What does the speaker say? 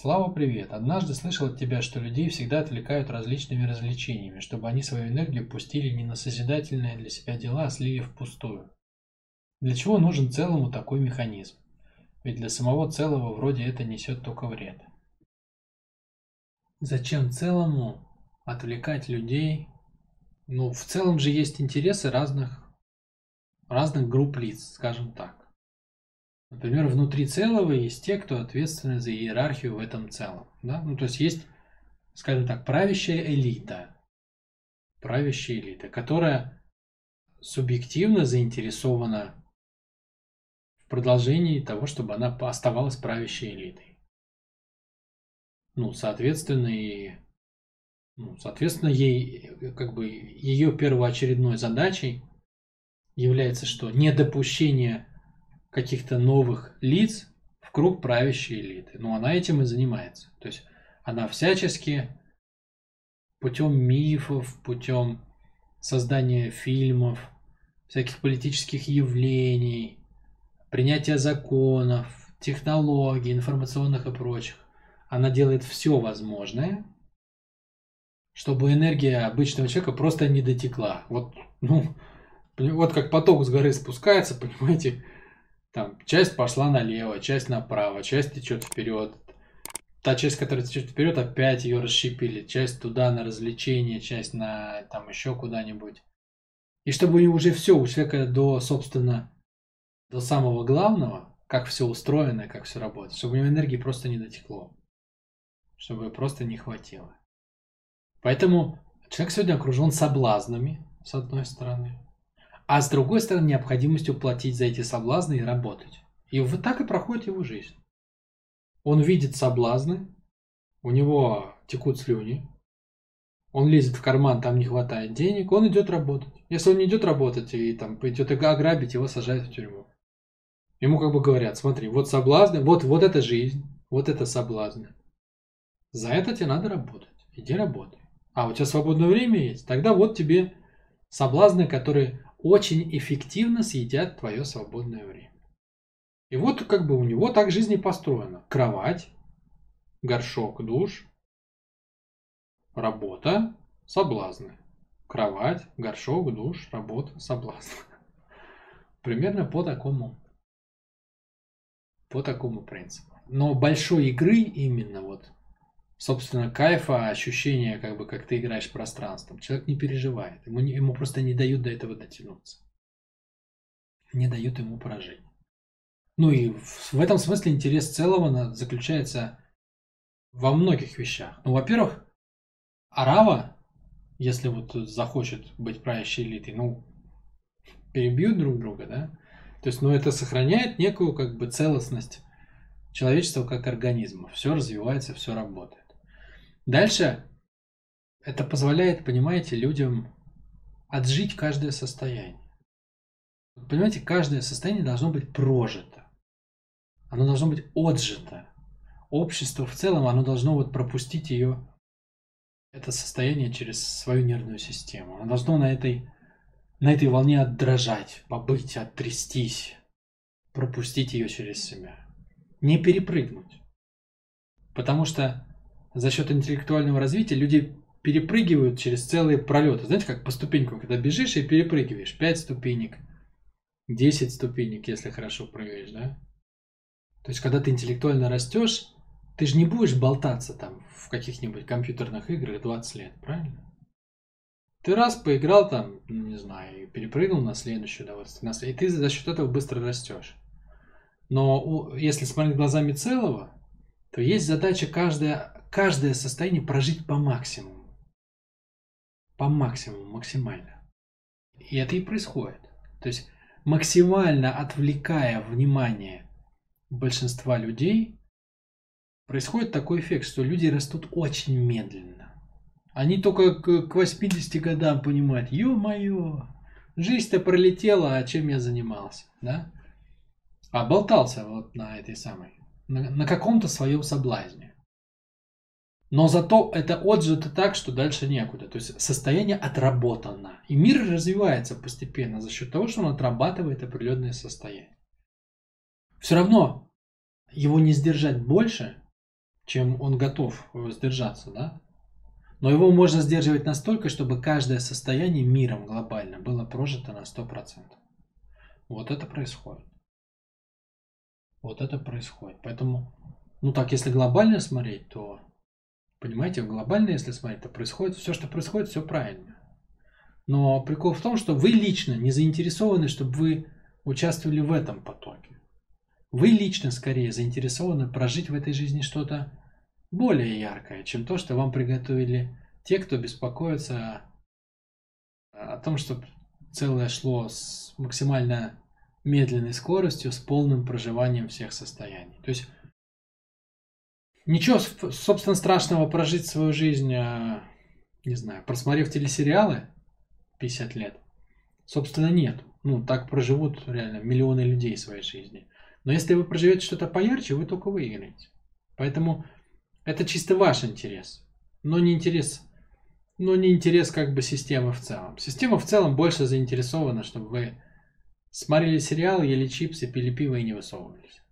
Слава, привет! Однажды слышал от тебя, что людей всегда отвлекают различными развлечениями, чтобы они свою энергию пустили не на созидательные для себя дела, а слили впустую. Для чего нужен целому такой механизм? Ведь для самого целого вроде это несет только вред. Зачем целому отвлекать людей? Ну, в целом же есть интересы разных, разных групп лиц, скажем так. Например, внутри целого есть те, кто ответственны за иерархию в этом целом. Да? Ну, то есть есть, скажем так, правящая элита. Правящая элита, которая субъективно заинтересована в продолжении того, чтобы она оставалась правящей элитой. Ну, соответственно, и ну, соответственно, ей, как бы, ее первоочередной задачей является что? Недопущение каких-то новых лиц в круг правящей элиты. Но она этим и занимается. То есть она всячески путем мифов, путем создания фильмов, всяких политических явлений, принятия законов, технологий, информационных и прочих, она делает все возможное, чтобы энергия обычного человека просто не дотекла. Вот, ну, вот как поток с горы спускается, понимаете, там часть пошла налево, часть направо, часть течет вперед. Та часть, которая течет вперед, опять ее расщепили. Часть туда на развлечение, часть на там еще куда-нибудь. И чтобы уже все у человека до, собственно, до самого главного, как все устроено, как все работает, чтобы у него энергии просто не дотекло. Чтобы просто не хватило. Поэтому человек сегодня окружен соблазнами, с одной стороны а с другой стороны необходимостью платить за эти соблазны и работать. И вот так и проходит его жизнь. Он видит соблазны, у него текут слюни, он лезет в карман, там не хватает денег, он идет работать. Если он не идет работать и там идет ограбить, его сажают в тюрьму. Ему как бы говорят, смотри, вот соблазны, вот, вот эта жизнь, вот это соблазны. За это тебе надо работать. Иди работай. А у тебя свободное время есть? Тогда вот тебе соблазны, которые очень эффективно съедят твое свободное время. И вот как бы у него так жизнь и построена. Кровать, горшок, душ, работа, соблазны. Кровать, горшок, душ, работа, соблазны. Примерно по такому, по такому принципу. Но большой игры именно вот собственно, кайфа, ощущения, как бы, как ты играешь пространством. Человек не переживает. Ему, не, ему просто не дают до этого дотянуться. Не дают ему прожить. Ну и в, в этом смысле интерес целого заключается во многих вещах. Ну, во-первых, Арава, если вот захочет быть правящей элитой, ну, перебьют друг друга, да? То есть, ну, это сохраняет некую, как бы, целостность человечества как организма. Все развивается, все работает. Дальше это позволяет, понимаете, людям отжить каждое состояние. Понимаете, каждое состояние должно быть прожито. Оно должно быть отжито. Общество в целом, оно должно вот пропустить ее, это состояние через свою нервную систему. Оно должно на этой, на этой волне отдрожать, побыть, оттрястись, пропустить ее через себя. Не перепрыгнуть. Потому что за счет интеллектуального развития люди перепрыгивают через целые пролеты. Знаете, как по ступенькам, когда бежишь и перепрыгиваешь. 5 ступенек, 10 ступенек, если хорошо прыгаешь, да? То есть, когда ты интеллектуально растешь, ты же не будешь болтаться там в каких-нибудь компьютерных играх 20 лет, правильно? Ты раз поиграл там, ну, не знаю, и перепрыгнул на следующую удовольствие, и ты за счет этого быстро растешь. Но если смотреть глазами целого, то есть задача каждая каждое состояние прожить по максимуму. По максимуму, максимально. И это и происходит. То есть максимально отвлекая внимание большинства людей, происходит такой эффект, что люди растут очень медленно. Они только к 80 годам понимают, ё-моё, жизнь-то пролетела, а чем я занимался, да? А болтался вот на этой самой, на, на каком-то своем соблазне. Но зато это отжито так, что дальше некуда. То есть состояние отработано. И мир развивается постепенно за счет того, что он отрабатывает определенное состояние. Все равно его не сдержать больше, чем он готов э, сдержаться, да? Но его можно сдерживать настолько, чтобы каждое состояние миром глобально было прожито на 100%. Вот это происходит. Вот это происходит. Поэтому, ну так, если глобально смотреть, то, понимаете, глобально, если смотреть, то происходит все, что происходит, все правильно. Но прикол в том, что вы лично не заинтересованы, чтобы вы участвовали в этом потоке. Вы лично скорее заинтересованы прожить в этой жизни что-то более яркое, чем то, что вам приготовили те, кто беспокоится о том, чтобы целое шло с максимально медленной скоростью, с полным проживанием всех состояний. То есть ничего, собственно, страшного прожить свою жизнь, а, не знаю, просмотрев телесериалы 50 лет, собственно, нет. Ну, так проживут реально миллионы людей своей жизни. Но если вы проживете что-то поярче, вы только выиграете. Поэтому это чисто ваш интерес, но не интерес, но не интерес как бы системы в целом. Система в целом больше заинтересована, чтобы вы смотрели сериал, ели чипсы, пили пиво и не высовывались.